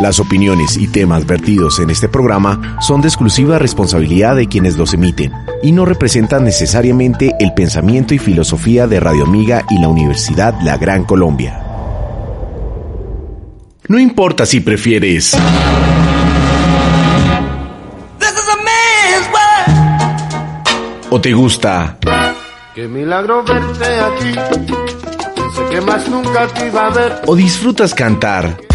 Las opiniones y temas vertidos en este programa son de exclusiva responsabilidad de quienes los emiten y no representan necesariamente el pensamiento y filosofía de Radio Amiga y la Universidad La Gran Colombia. No importa si prefieres o te gusta Qué milagro verte aquí. Sé que más nunca te iba a ver. o disfrutas cantar.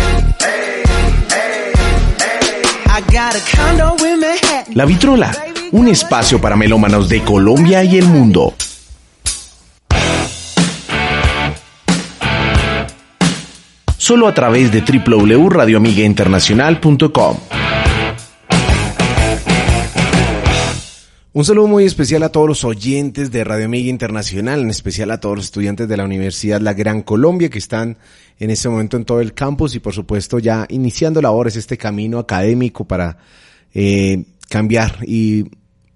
La Vitrola, un espacio para melómanos de Colombia y el mundo. Solo a través de www.radioamigainternacional.com. Un saludo muy especial a todos los oyentes de Radio Amiga Internacional, en especial a todos los estudiantes de la Universidad La Gran Colombia que están en este momento en todo el campus y por supuesto ya iniciando labores este camino académico para eh, cambiar y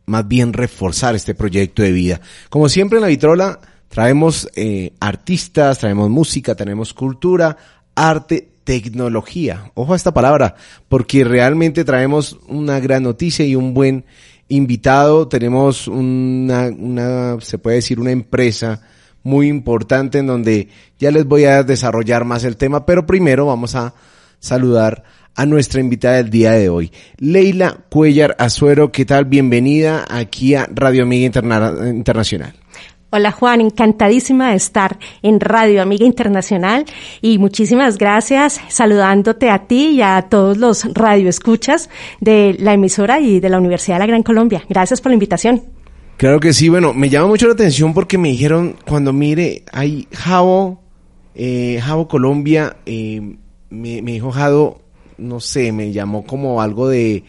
más bien reforzar este proyecto de vida. Como siempre en la vitrola traemos eh, artistas, traemos música, tenemos cultura, arte, tecnología. Ojo a esta palabra, porque realmente traemos una gran noticia y un buen invitado. Tenemos una, una se puede decir, una empresa muy importante en donde ya les voy a desarrollar más el tema, pero primero vamos a saludar a nuestra invitada del día de hoy, Leila Cuellar Azuero. ¿Qué tal? Bienvenida aquí a Radio Amiga Interna- Internacional. Hola Juan, encantadísima de estar en Radio Amiga Internacional y muchísimas gracias saludándote a ti y a todos los radioescuchas de la emisora y de la Universidad de la Gran Colombia. Gracias por la invitación. Claro que sí, bueno, me llama mucho la atención porque me dijeron cuando mire, hay Javo, eh, Javo Colombia, eh, me, me dijo Jado, no sé, me llamó como algo de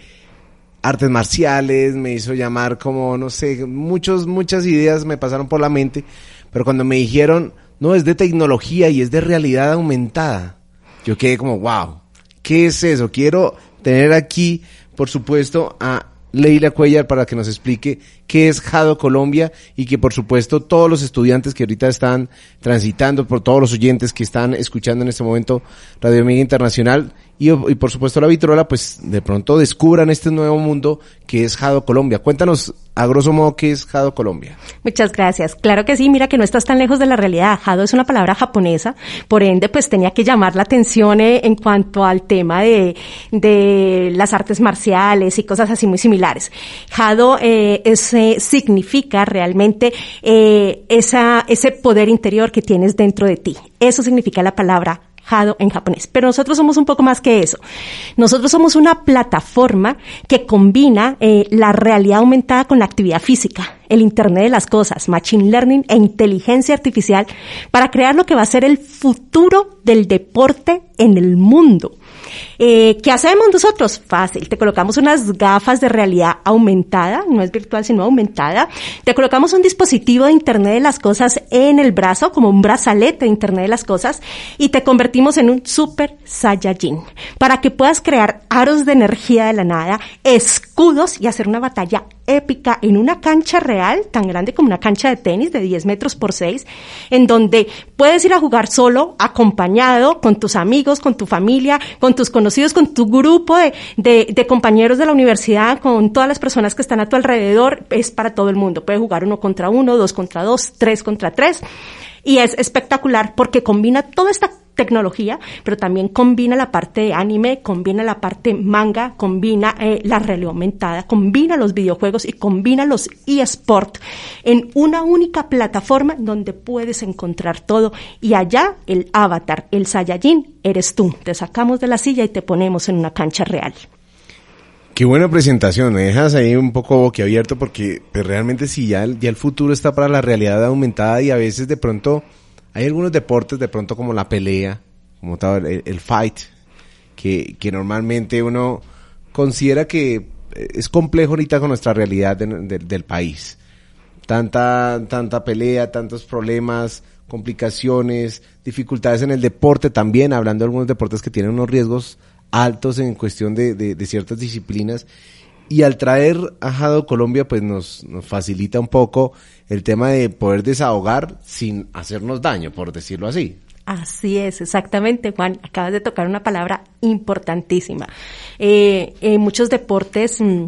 artes marciales, me hizo llamar como, no sé, muchos, muchas ideas me pasaron por la mente, pero cuando me dijeron, no, es de tecnología y es de realidad aumentada, yo quedé como, wow, ¿qué es eso? Quiero tener aquí, por supuesto, a Leila Cuellar para que nos explique qué es Jado Colombia y que por supuesto todos los estudiantes que ahorita están transitando, por todos los oyentes que están escuchando en este momento Radio Amiga Internacional y, y por supuesto la Vitrola, pues de pronto descubran este nuevo mundo que es Jado Colombia. Cuéntanos a grosso modo qué es Jado Colombia. Muchas gracias. Claro que sí, mira que no estás tan lejos de la realidad. Jado es una palabra japonesa, por ende pues tenía que llamar la atención eh, en cuanto al tema de, de las artes marciales y cosas así muy similares. Jado eh, es, eh, significa realmente eh, esa, ese poder interior que tienes dentro de ti. Eso significa la palabra En japonés. Pero nosotros somos un poco más que eso. Nosotros somos una plataforma que combina eh, la realidad aumentada con la actividad física, el Internet de las Cosas, Machine Learning e inteligencia artificial para crear lo que va a ser el futuro del deporte en el mundo. Eh, ¿Qué hacemos nosotros? Fácil. Te colocamos unas gafas de realidad aumentada, no es virtual sino aumentada. Te colocamos un dispositivo de Internet de las Cosas en el brazo, como un brazalete de Internet de las Cosas, y te convertimos en un Super Saiyajin para que puedas crear aros de energía de la nada, escudos y hacer una batalla épica en una cancha real, tan grande como una cancha de tenis de 10 metros por 6, en donde puedes ir a jugar solo, acompañado, con tus amigos, con tu familia, con tus conocidos, con tu grupo de, de, de, compañeros de la universidad, con todas las personas que están a tu alrededor, es para todo el mundo. Puedes jugar uno contra uno, dos contra dos, tres contra tres. Y es espectacular porque combina toda esta tecnología, pero también combina la parte de anime, combina la parte manga, combina eh, la realidad aumentada, combina los videojuegos y combina los eSport en una única plataforma donde puedes encontrar todo. Y allá el avatar, el Saiyajin, eres tú. Te sacamos de la silla y te ponemos en una cancha real. Qué buena presentación, me dejas ahí un poco boquiabierto porque pues, realmente el, ya el futuro está para la realidad aumentada y a veces de pronto hay algunos deportes de pronto como la pelea, como tal, el, fight, que, que normalmente uno considera que es complejo ahorita con nuestra realidad del país. Tanta, tanta pelea, tantos problemas, complicaciones, dificultades en el deporte también, hablando de algunos deportes que tienen unos riesgos altos en cuestión de, de, ciertas disciplinas. Y al traer a Jado Colombia, pues nos, nos facilita un poco el tema de poder desahogar sin hacernos daño, por decirlo así. Así es, exactamente, Juan. Acabas de tocar una palabra importantísima. Eh, en muchos deportes mm,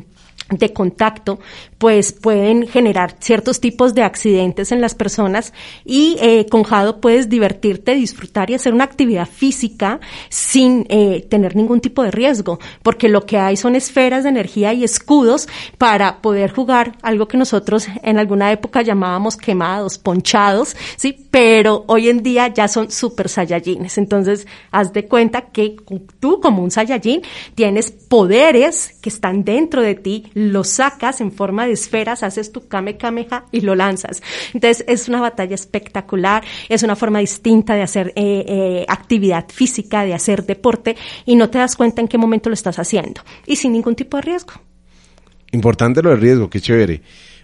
de contacto, pues pueden generar ciertos tipos de accidentes en las personas y eh, con Jado puedes divertirte, disfrutar y hacer una actividad física sin eh, tener ningún tipo de riesgo, porque lo que hay son esferas de energía y escudos para poder jugar algo que nosotros en alguna época llamábamos quemados, ponchados, sí, pero hoy en día ya son super saiyajines. Entonces, haz de cuenta que tú como un saiyajin tienes poderes que están dentro de ti lo sacas en forma de esferas, haces tu Kame Kameha y lo lanzas. Entonces es una batalla espectacular, es una forma distinta de hacer eh, eh, actividad física, de hacer deporte y no te das cuenta en qué momento lo estás haciendo y sin ningún tipo de riesgo. Importante lo del riesgo, qué chévere.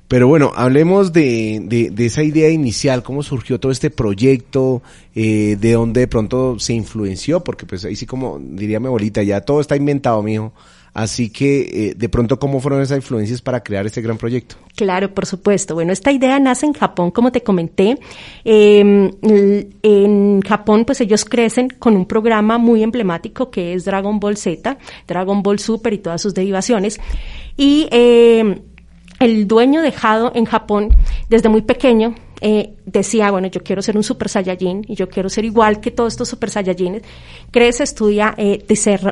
Pero bueno, hablemos de, de, esa idea inicial, cómo surgió todo este proyecto, eh, de dónde de pronto se influenció, porque pues ahí sí como diría mi abuelita, ya todo está inventado, mijo. Así que, eh, de pronto, ¿cómo fueron esas influencias para crear este gran proyecto? Claro, por supuesto. Bueno, esta idea nace en Japón, como te comenté. Em, en Japón, pues ellos crecen con un programa muy emblemático que es Dragon Ball Z, Dragon Ball Super y todas sus derivaciones. Y em, el dueño dejado en Japón, desde muy pequeño, eh, decía, bueno, yo quiero ser un super saiyajin y yo quiero ser igual que todos estos super saiyajines, crece, estudia eh,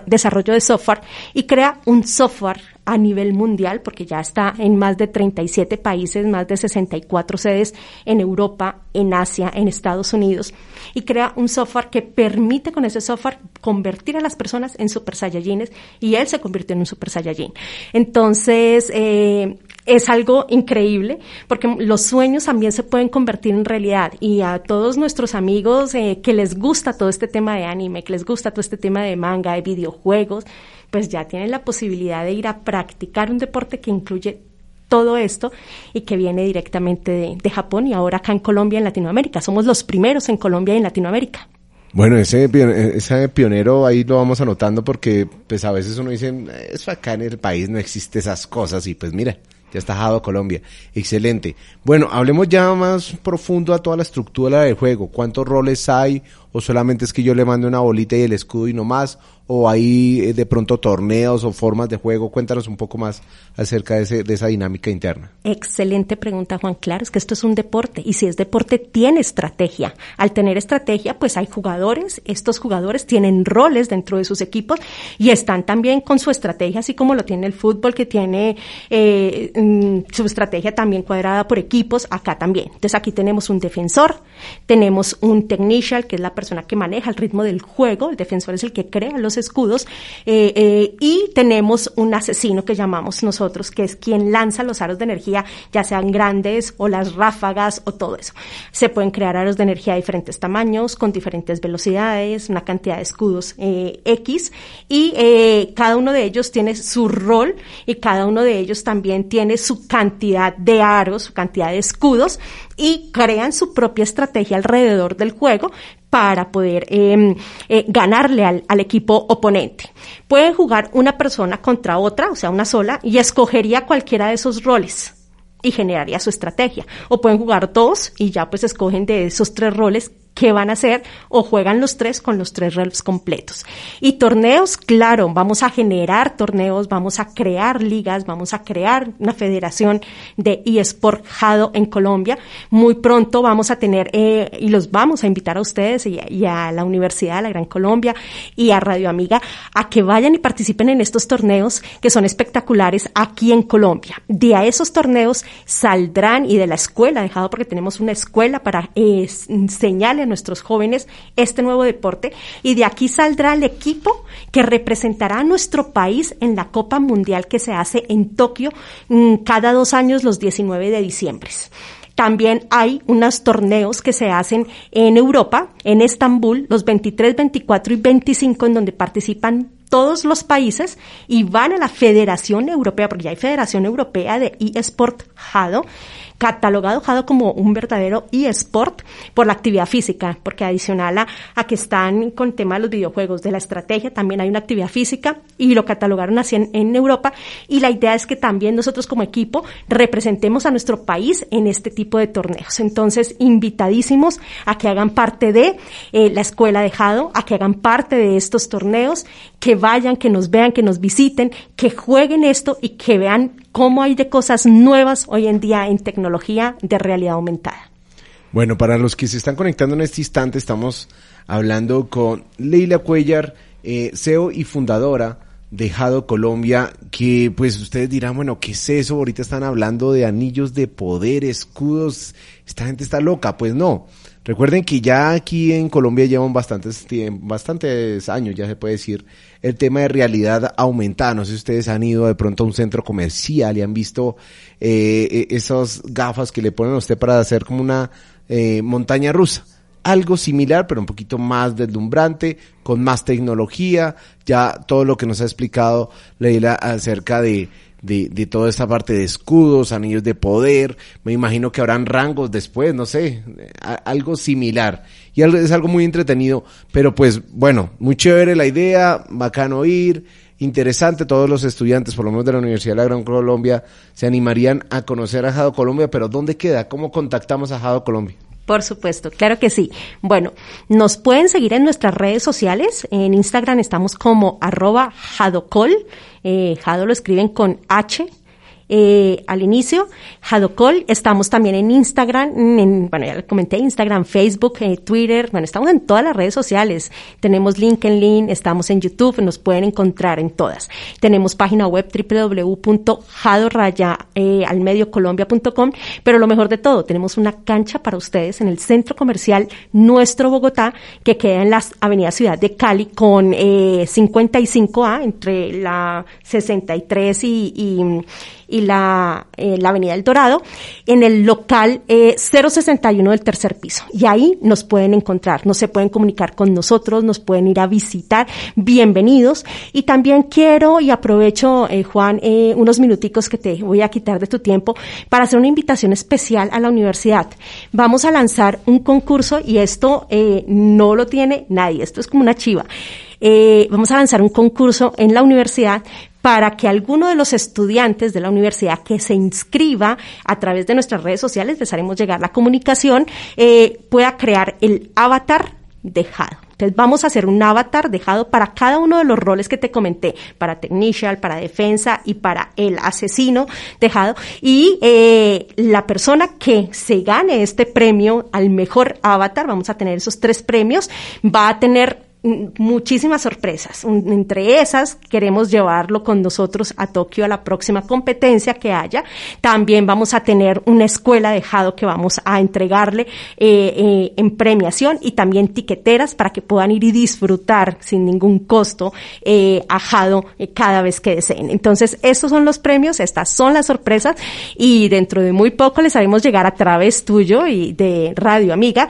desarrollo de software y crea un software a nivel mundial, porque ya está en más de 37 países, más de 64 sedes en Europa, en Asia, en Estados Unidos, y crea un software que permite con ese software convertir a las personas en super saiyajines y él se convirtió en un super saiyajin. Entonces, eh, es algo increíble porque los sueños también se pueden convertir en realidad y a todos nuestros amigos eh, que les gusta todo este tema de anime, que les gusta todo este tema de manga, de videojuegos, pues ya tienen la posibilidad de ir a practicar un deporte que incluye todo esto y que viene directamente de, de Japón y ahora acá en Colombia, en Latinoamérica. Somos los primeros en Colombia y en Latinoamérica. Bueno, ese, ese pionero ahí lo vamos anotando porque pues a veces uno dice, eso acá en el país no existe esas cosas y pues mira, ya está Jado Colombia. Excelente. Bueno, hablemos ya más profundo a toda la estructura del juego. ¿Cuántos roles hay? ¿O solamente es que yo le mando una bolita y el escudo y no más? ¿O hay eh, de pronto torneos o formas de juego? Cuéntanos un poco más acerca de, ese, de esa dinámica interna. Excelente pregunta, Juan. Claro, es que esto es un deporte y si es deporte tiene estrategia. Al tener estrategia, pues hay jugadores. Estos jugadores tienen roles dentro de sus equipos y están también con su estrategia, así como lo tiene el fútbol, que tiene eh, mm, su estrategia también cuadrada por equipos, acá también. Entonces aquí tenemos un defensor, tenemos un technician, que es la persona que maneja el ritmo del juego, el defensor es el que crea los escudos, eh, eh, y tenemos un asesino que llamamos nosotros, que es quien lanza los aros de energía, ya sean grandes o las ráfagas o todo eso. Se pueden crear aros de energía de diferentes tamaños, con diferentes velocidades, una cantidad de escudos eh, X, y cada uno de ellos tiene su rol y cada uno de ellos también tiene su cantidad de aros, su cantidad de escudos, y crean su propia estrategia alrededor del juego para poder em, eh, ganarle al, equipo oponente. Puede jugar una persona contra otra, o sea, una sola, y escogería cualquiera de esos roles y generaría su estrategia. O pueden jugar dos y ya pues escogen de esos tres roles qué van a hacer o juegan los tres con los tres roles completos. Y torneos, claro, vamos a generar torneos, vamos a crear ligas, vamos a crear una federación de eSport Jado en Colombia. Muy pronto vamos a tener, eh, y los vamos a invitar a ustedes y, a la Universidad de la Gran Colombia y a Radio Amiga a que vayan y participen en estos torneos que son espectaculares aquí en Colombia. De a esos torneos saldrán y de la escuela, dejado porque tenemos una escuela para eh, nuestros jóvenes este nuevo deporte y de aquí saldrá el equipo que representará a nuestro país en la Copa Mundial que se hace en Tokio mm, cada dos años los 19 de diciembre. También hay unos torneos que se hacen en Europa, en Estambul, los 23, 24 y 25, en donde participan todos los países y van a la Federación Europea, porque ya hay Federación Europea de eSport Jado, catalogado como un verdadero eSport por la actividad física, porque adicional a, que están con tema de los videojuegos, de la estrategia, también hay una actividad física y lo catalogaron así en, Europa y la idea es que también nosotros como equipo representemos a nuestro país en este tipo de torneos. Entonces, invitadísimos a que hagan parte de eh, la escuela de Jado, a que hagan parte de estos torneos, que vayan, que nos vean, que nos visiten, que jueguen esto y que vean cómo hay de cosas nuevas hoy en día en tecnología de realidad aumentada. Bueno, para los que se están conectando en este instante, estamos hablando con Leila Cuellar, eh, CEO y fundadora de Jado Colombia, que pues ustedes dirán, bueno, ¿qué es eso? Ahorita están hablando de anillos de poder, escudos, esta gente está loca, pues no. Recuerden que ya aquí en Colombia llevan bastantes, bastantes años, ya se puede decir, el tema de realidad aumentada. No sé si ustedes han ido de pronto a un centro comercial y han visto eh, e, esas gafas que le ponen a usted para hacer como una eh, montaña rusa. Algo similar, pero un poquito más deslumbrante, con más tecnología. Ya todo lo que nos ha explicado Leila acerca de de, de toda esta parte de escudos, anillos de poder, me imagino que habrán rangos después, no sé, algo similar. Y es algo muy entretenido, pero pues bueno, muy chévere la idea, bacano ir, interesante, todos los estudiantes, por lo menos de la Universidad de la Gran Colombia, se animarían a conocer a Jado Colombia, pero ¿dónde queda? ¿Cómo contactamos a Jado Colombia? Por supuesto, claro que sí. Bueno, nos pueden seguir en nuestras redes sociales. En Instagram estamos como arroba jadocol. Eh, jado lo escriben con H eh, al inicio. Jadocol, estamos también en Instagram, en, bueno, ya le comenté, Instagram, Facebook, eh, Twitter, bueno, estamos en todas las redes sociales. Tenemos LinkedIn, estamos en YouTube, nos pueden encontrar en todas. Tenemos página web www.jadoraya.almediocolombia.com, eh, pero lo mejor de todo, tenemos una cancha para ustedes en el centro comercial Nuestro Bogotá, que queda en la avenida Ciudad de Cali con eh, 55A, entre la 63 y, y y la, eh, la Avenida del Dorado, en el local eh, 061 del tercer piso. Y ahí nos pueden encontrar, no se pueden comunicar con nosotros, nos pueden ir a visitar. Bienvenidos. Y también quiero y aprovecho, eh, Juan, eh, unos minuticos que te voy a quitar de tu tiempo para hacer una invitación especial a la universidad. Vamos a lanzar un concurso y esto eh, no lo tiene nadie, esto es como una chiva. Eh, vamos a lanzar un concurso en la universidad para que alguno de los estudiantes de la universidad que se inscriba a través de nuestras redes sociales, les haremos llegar la comunicación, eh, pueda crear el avatar dejado. Entonces vamos a hacer un avatar dejado para cada uno de los roles que te comenté, para technician, para defensa y para el asesino dejado. Y eh, la persona que se gane este premio al mejor avatar, vamos a tener esos tres premios, va a tener muchísimas sorpresas. Entre esas, queremos llevarlo con nosotros a Tokio a la próxima competencia que haya. También vamos a tener una escuela de Jado que vamos a entregarle eh, eh, en premiación y también tiqueteras para que puedan ir y disfrutar sin ningún costo eh, a Jado cada vez que deseen. Entonces, estos son los premios, estas son las sorpresas y dentro de muy poco les haremos llegar a través tuyo y de Radio Amiga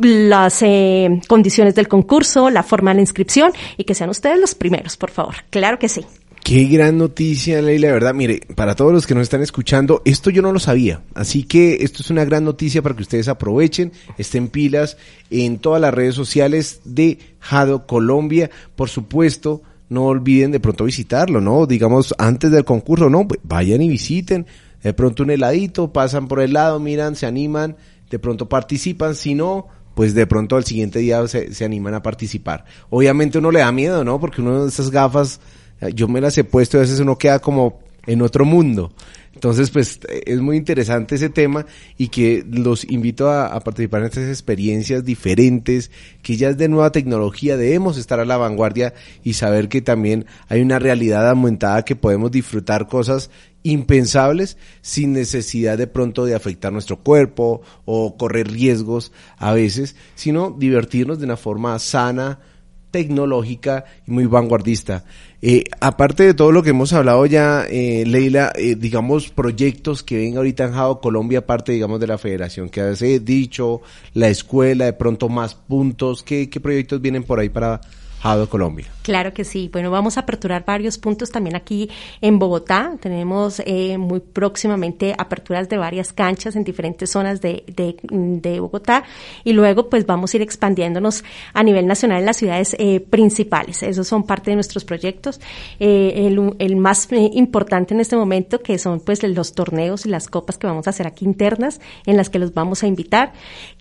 las eh, condiciones del concurso, la forma de la inscripción y que sean ustedes los primeros, por favor. Claro que sí. Qué gran noticia, Leila, de verdad. Mire, para todos los que nos están escuchando, esto yo no lo sabía. Así que esto es una gran noticia para que ustedes aprovechen, estén pilas en todas las redes sociales de Jado Colombia. Por supuesto, no olviden de pronto visitarlo, ¿no? Digamos, antes del concurso, no, pues vayan y visiten. De pronto un heladito, pasan por el lado, miran, se animan, de pronto participan. Si no, pues de pronto al siguiente día se, se animan a participar. Obviamente uno le da miedo, ¿no? Porque uno de esas gafas, yo me las he puesto y a veces uno queda como en otro mundo. Entonces, pues es muy interesante ese tema y que los invito a, a, participar en estas experiencias diferentes, que ya es de nueva tecnología, debemos estar a la vanguardia y saber que también hay una realidad aumentada que podemos disfrutar cosas impensables sin necesidad de pronto de afectar nuestro cuerpo o correr riesgos a veces, sino divertirnos de una forma sana, tecnológica y muy vanguardista. Eh, aparte de todo lo que hemos hablado ya, eh, Leila, eh, digamos, proyectos que ven ahorita en Jado Colombia, aparte, digamos, de la federación que hace dicho, la escuela, de pronto más puntos, ¿qué, qué proyectos vienen por ahí para, Jado Colombia. Claro que sí. Bueno, vamos a aperturar varios puntos también aquí en Bogotá. Tenemos eh, muy próximamente aperturas de varias canchas en diferentes zonas de, de, Bogotá y luego pues vamos a ir expandiéndonos a nivel nacional en las ciudades eh, principales. Esos son parte de nuestros proyectos. Eh, el, más eh, importante en este momento que son pues los torneos y las copas que vamos a hacer aquí internas en las que los vamos a invitar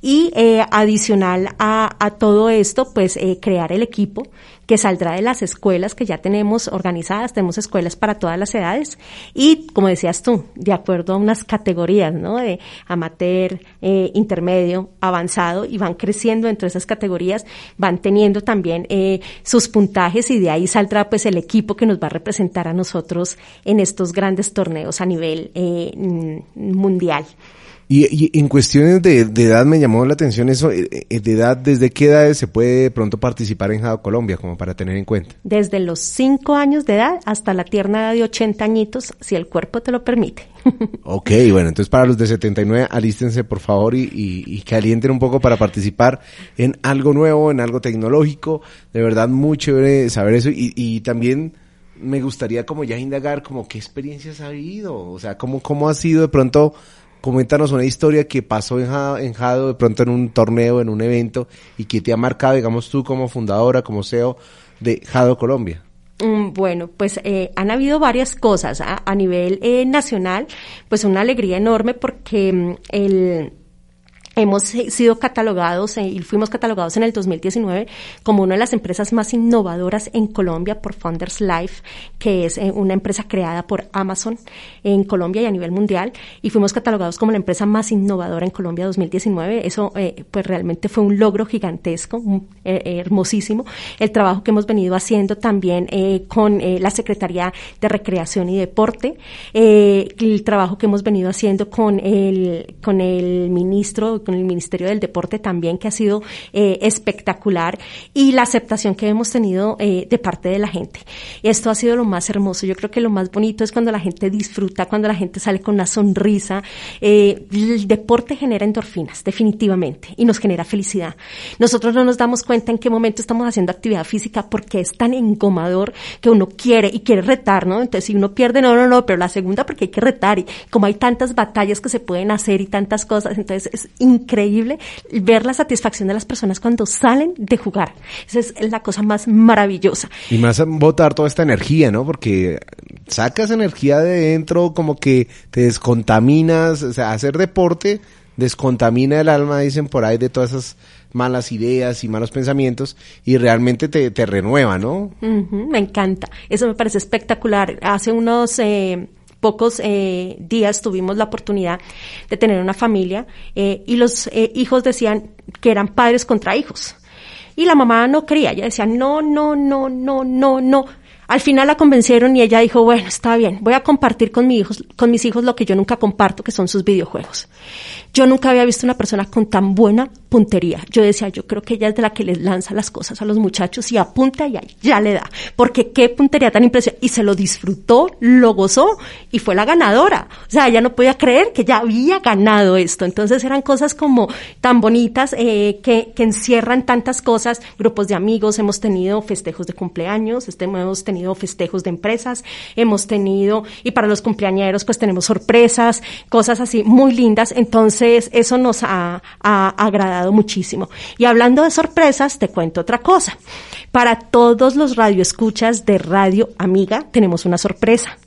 y adicional a, todo esto pues crear el equipo que saldrá de las escuelas que ya tenemos organizadas, tenemos escuelas para todas las edades y, como decías tú, de acuerdo a unas categorías, ¿no? De amateur, eh, intermedio, avanzado y van creciendo entre esas categorías, van teniendo también eh, sus puntajes y de ahí saldrá pues el equipo que nos va a representar a nosotros en estos grandes torneos a nivel eh, mundial. Y, y, en cuestiones de, de, edad me llamó la atención eso, eh, eh, de edad, ¿desde qué edades se puede pronto participar en Jado Colombia, como para tener en cuenta? Desde los 5 años de edad hasta la tierna edad de 80 añitos, si el cuerpo te lo permite. ok, bueno, entonces para los de 79, alístense por favor y, y, y calienten un poco para participar en algo nuevo, en algo tecnológico, de verdad muy chévere saber eso y, y también me gustaría como ya indagar como qué experiencias ha habido, o sea, cómo, cómo ha sido de pronto coméntanos una historia que pasó en Jado, de pronto en un torneo, en un evento, y que te ha marcado, digamos tú como fundadora, como CEO de Jado Colombia. Bueno, pues eh, han habido varias cosas a, a nivel eh, nacional, pues una alegría enorme porque mm, el hemos sido catalogados y fuimos catalogados en el 2019 como una de las empresas más innovadoras en Colombia por Founders Life, que es eh, una empresa creada por Amazon en Colombia y a nivel mundial, y fuimos catalogados como la empresa más innovadora en Colombia 2019. Eso eh, pues realmente fue un logro gigantesco, eh, hermosísimo. El trabajo que hemos venido haciendo también eh, con la Secretaría de Recreación y Deporte, el trabajo que hemos venido haciendo con el, con el ministro, con el Ministerio del Deporte también, que ha sido eh, espectacular, y la aceptación que hemos tenido eh, de parte de la gente. Esto ha sido lo más hermoso. Yo creo que lo más bonito es cuando la gente disfruta, cuando la gente sale con una sonrisa. Eh, el deporte genera endorfinas, definitivamente, y nos genera felicidad. Nosotros no nos damos cuenta en qué momento estamos haciendo actividad física porque es tan engomador que uno quiere y quiere retar, ¿no? Entonces, si uno pierde, no, no, no, pero la segunda porque hay que retar y como hay tantas batallas que se pueden hacer y tantas cosas, entonces es increíble ver la satisfacción de las personas cuando salen de jugar. Esa es la cosa más maravillosa. Y más botar toda esta energía, ¿no? Porque sacas energía de dentro, como que te descontaminas, o sea, hacer deporte descontamina el alma, dicen por ahí, de todas esas malas ideas y malos pensamientos y realmente te, te renueva, ¿no? Uh -huh, me encanta. Eso me parece espectacular. Hace unos... Eh pocos eh, días tuvimos la oportunidad de tener una familia eh, y los eh, hijos decían que eran padres contra hijos. Y la mamá no quería, ella decía, no, no, no, no, no, no. Al final la convencieron y ella dijo, bueno, está bien, voy a compartir con, mi hijos, con mis hijos lo que yo nunca comparto, que son sus videojuegos. Yo nunca había visto una persona con tan buena puntería. Yo decía, yo creo que ella es de la que les lanza las cosas a los muchachos y apunta y ya le da. Porque qué puntería tan impresionante. Y se lo disfrutó, lo gozó y fue la ganadora. O sea, ella no podía creer que ya había ganado esto. Entonces eran cosas como tan bonitas eh, que, que encierran tantas cosas. Grupos de amigos, hemos tenido festejos de cumpleaños, este, hemos tenido festejos de empresas, hemos tenido, y para los cumpleañeros pues tenemos sorpresas, cosas así muy lindas. Entonces, eso nos ha, ha, agradado muchísimo. Y hablando de sorpresas, te cuento otra cosa. Para todos los radioescuchas de Radio Amiga, tenemos una sorpresa.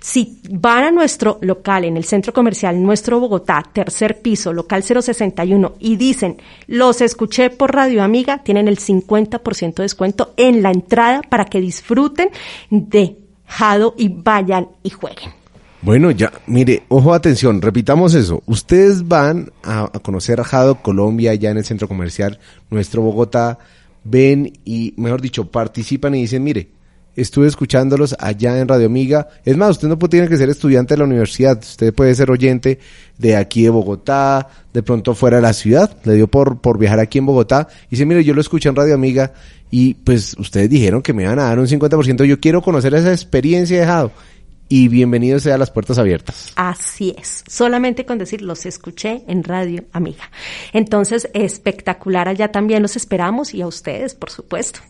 Si van a nuestro local en el centro comercial Nuestro Bogotá, tercer piso, local 061, y dicen, los escuché por Radio Amiga, tienen el 50% de descuento en la entrada para que disfruten de Jado y vayan y jueguen. Bueno, ya, mire, ojo, atención, repitamos eso. Ustedes van a, conocer a Jado Colombia, ya en el centro comercial, nuestro Bogotá, ven y, mejor dicho, participan y dicen, mire, estuve escuchándolos allá en Radio Amiga. Es más, usted no tiene que ser estudiante de la universidad, usted puede ser oyente de aquí de Bogotá, de pronto fuera de la ciudad, le dio por, por viajar aquí en Bogotá, y dice, mire, yo lo escuché en Radio Amiga y pues ustedes dijeron que me iban a dar un 50%, yo quiero conocer esa experiencia de Jado y bienvenidos sea las puertas abiertas. Así es, solamente con decir los escuché en Radio Amiga. Entonces, espectacular allá también los esperamos y a ustedes, por supuesto.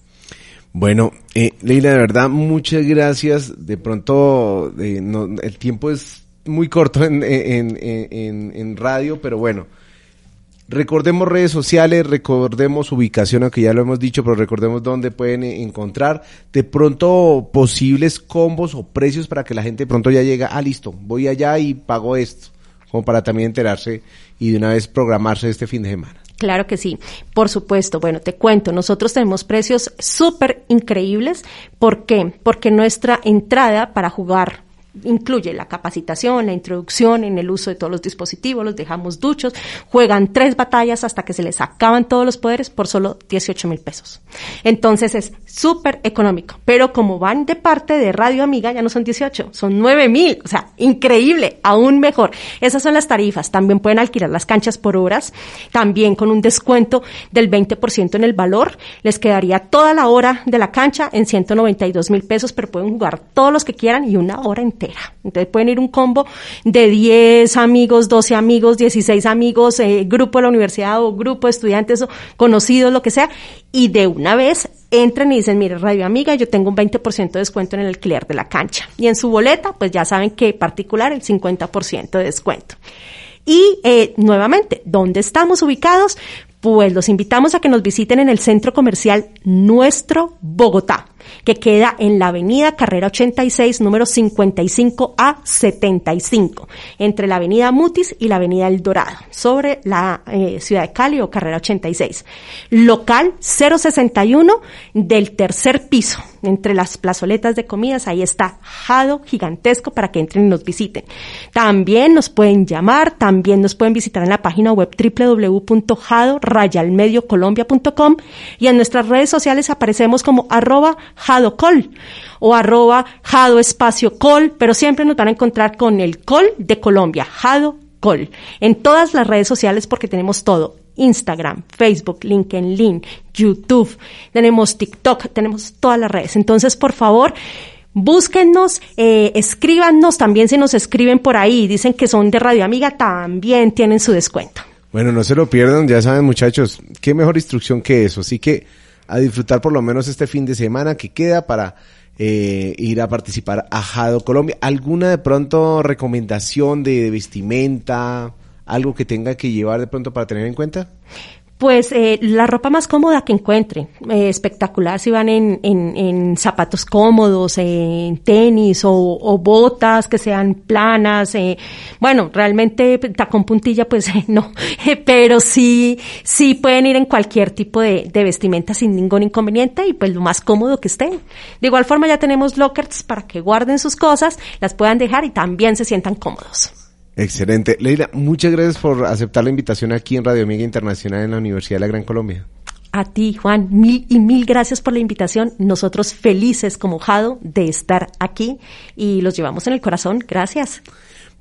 Bueno, eh, Leila, de verdad, muchas gracias. De pronto, eh, no, el tiempo es muy corto en, en, en, en, radio, pero bueno. Recordemos redes sociales, recordemos ubicación, aunque ya lo hemos dicho, pero recordemos dónde pueden encontrar de pronto posibles combos o precios para que la gente de pronto ya llega, ah, listo, voy allá y pago esto, como para también enterarse y de una vez programarse este fin de semana. Claro que sí, por supuesto. Bueno, te cuento, nosotros tenemos precios súper increíbles. ¿Por qué? Porque nuestra entrada para jugar incluye la capacitación, la introducción en el uso de todos los dispositivos, los dejamos duchos, juegan tres batallas hasta que se les acaban todos los poderes por solo 18 mil pesos. Entonces es súper económico, pero como van de parte de Radio Amiga, ya no son 18, son 9 mil, o sea, increíble, aún mejor. Esas son las tarifas, también pueden alquilar las canchas por horas, también con un descuento del 20% en el valor, les quedaría toda la hora de la cancha en 192 mil pesos, pero pueden jugar todos los que quieran y una hora entera entonces pueden ir un combo de 10 amigos, 12 amigos, 16 amigos, eh, grupo de la universidad o grupo de estudiantes o conocidos, lo que sea, y de una vez entran y dicen, mire, Radio Amiga, yo tengo un 20% de descuento en el alquiler de la cancha. Y en su boleta, pues ya saben que particular el 50% de descuento. Y eh, nuevamente, ¿dónde estamos ubicados? Pues los invitamos a que nos visiten en el centro comercial Nuestro Bogotá que queda en la avenida Carrera 86, número 55 a 75, entre la avenida Mutis y la avenida El Dorado, sobre la eh, ciudad de Cali o Carrera 86. Local 061 del tercer piso, entre las plazoletas de comidas, ahí está Jado gigantesco para que entren y nos visiten. También nos pueden llamar, también nos pueden visitar en la página web www.jado-colombia.com y en nuestras redes sociales aparecemos como arroba jadocol o arroba jado espacio col, pero siempre nos van a encontrar con el col de Colombia, jado col, en todas las redes sociales porque tenemos todo. Instagram, Facebook, LinkedIn, YouTube, tenemos TikTok, tenemos todas las redes. Entonces, por favor, búsquennos, eh, escríbanos también si nos escriben por ahí, dicen que son de Radio Amiga, también tienen su descuento. Bueno, no se lo pierdan, ya saben muchachos, qué mejor instrucción que eso. Así que a disfrutar por lo menos este fin de semana que queda para eh, ir a participar a Jado Colombia. ¿Alguna de pronto recomendación de vestimenta? ¿Algo que tenga que llevar de pronto para tener en cuenta? Pues eh, la ropa más cómoda que encuentre, eh, espectacular si van en, en, zapatos cómodos, en tenis o, botas que sean planas, eh, bueno, realmente tacón puntilla pues no, pero sí, sí pueden ir en cualquier tipo de, de, vestimenta sin ningún inconveniente y pues lo más cómodo que estén. De igual forma ya tenemos lockers para que guarden sus cosas, las puedan dejar y también se sientan cómodos. Excelente. Leila, muchas gracias por aceptar la invitación aquí en Radio Amiga Internacional en la Universidad de la Gran Colombia. A ti, Juan, mil y mil gracias por la invitación. Nosotros felices como Jado de estar aquí y los llevamos en el corazón. Gracias.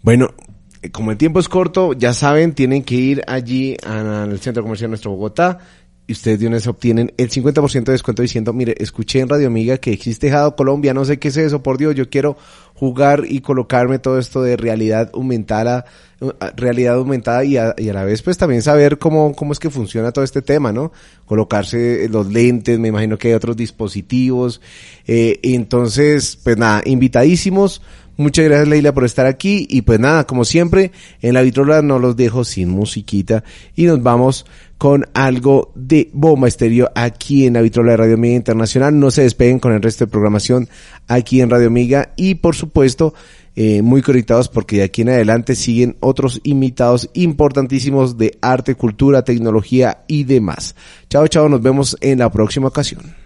Bueno, eh, como el tiempo es corto, ya saben, tienen que ir allí al Centro Comercial Nuestro Bogotá y ustedes de una vez obtienen el 50% de descuento diciendo, mire, escuché en Radio Amiga que existe Jado Colombia, no sé qué es eso, por Dios, yo quiero jugar y colocarme todo esto de realidad aumentada, uh, realidad aumentada y a, y a la vez pues también saber cómo, cómo es que funciona todo este tema, ¿no? Colocarse los lentes, me imagino que hay otros dispositivos, eh, entonces, pues nada, invitadísimos, Muchas gracias Leila por estar aquí y pues nada, como siempre, en la vitrola no los dejo sin musiquita y nos vamos con algo de bomba estéreo aquí en la vitrola de Radio Amiga Internacional. No se despeguen con el resto de programación aquí en Radio Amiga y por supuesto eh, muy conectados porque de aquí en adelante siguen otros invitados importantísimos de arte, cultura, tecnología y demás. Chao, chao, nos vemos en la próxima ocasión.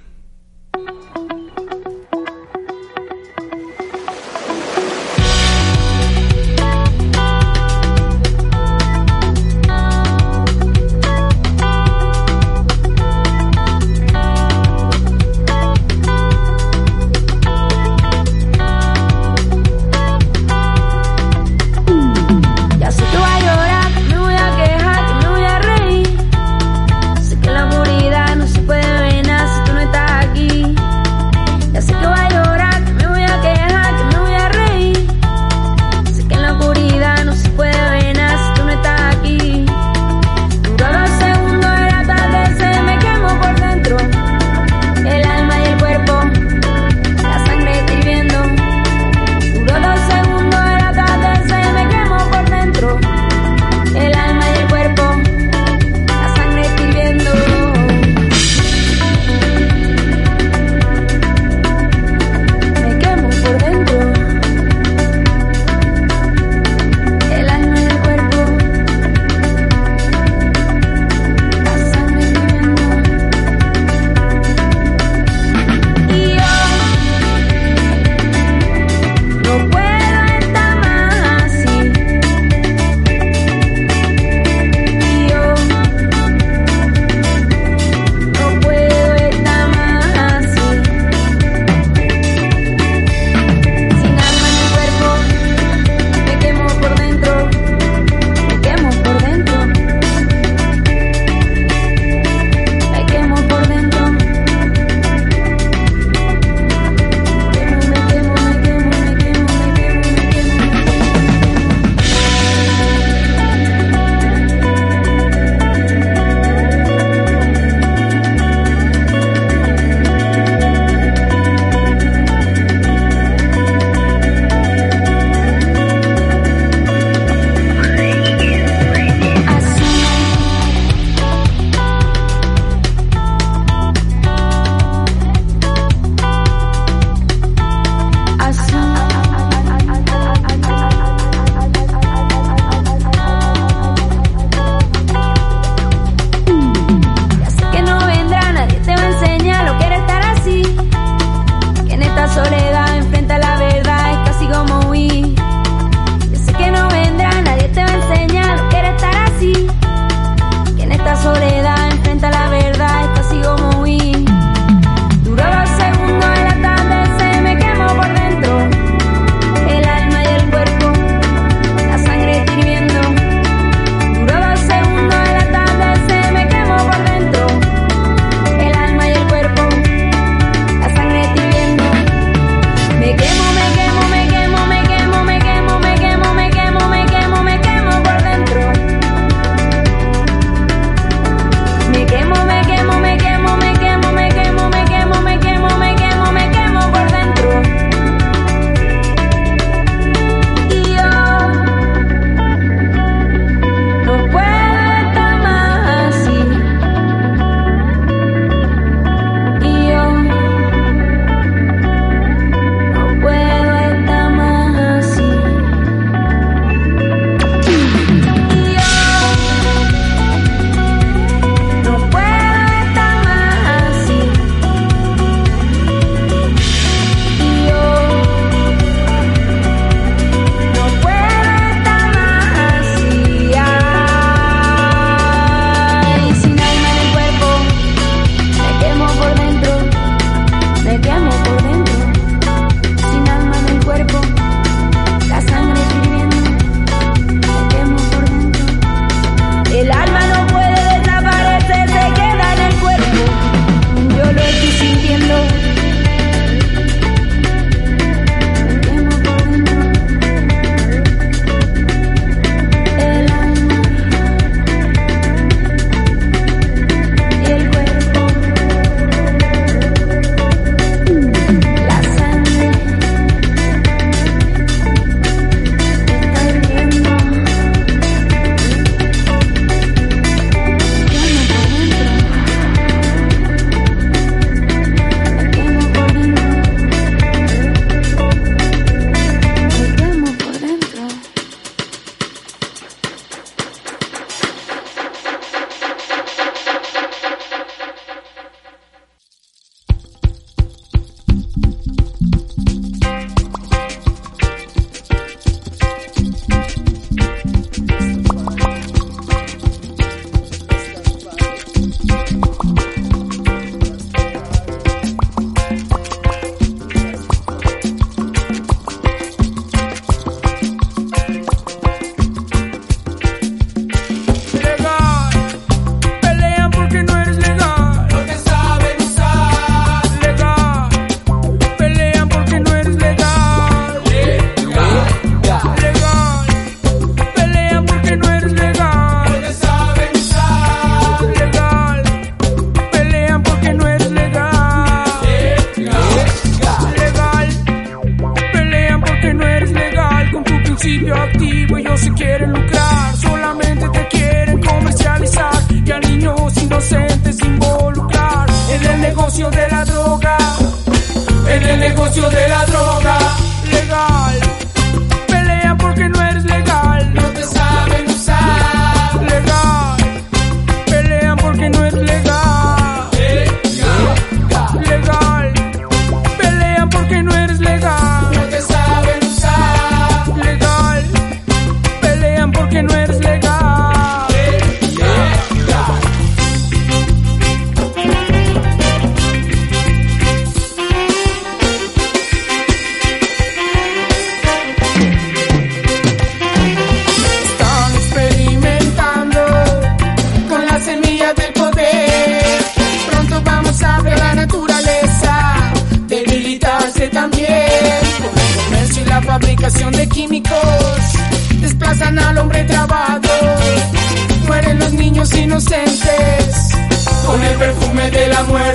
En el negocio de la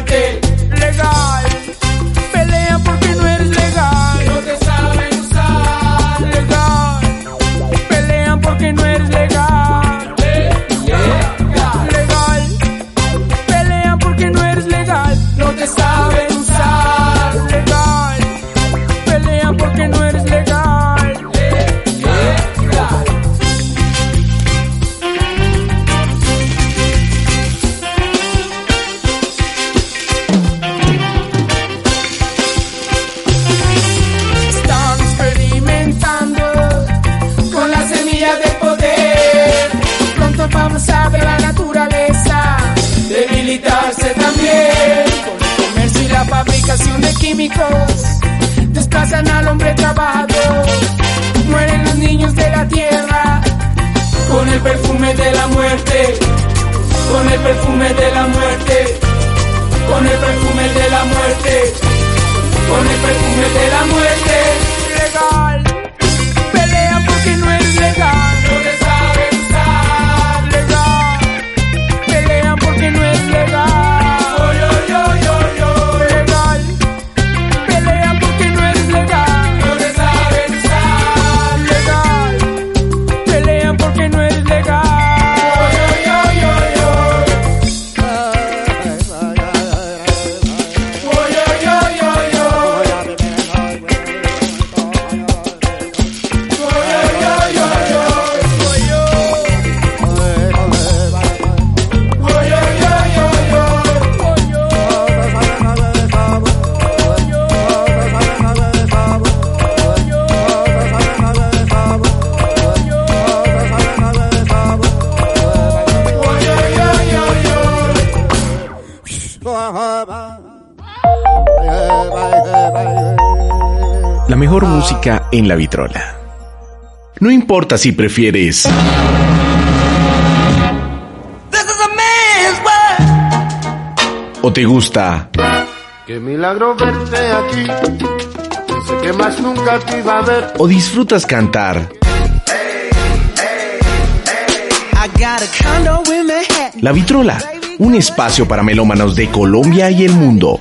de música en la vitrola. No importa si prefieres o te gusta Qué milagro verte aquí. Pensé que más nunca te iba a ver. o disfrutas cantar. La Vitrola, un espacio para melómanos de Colombia y el mundo.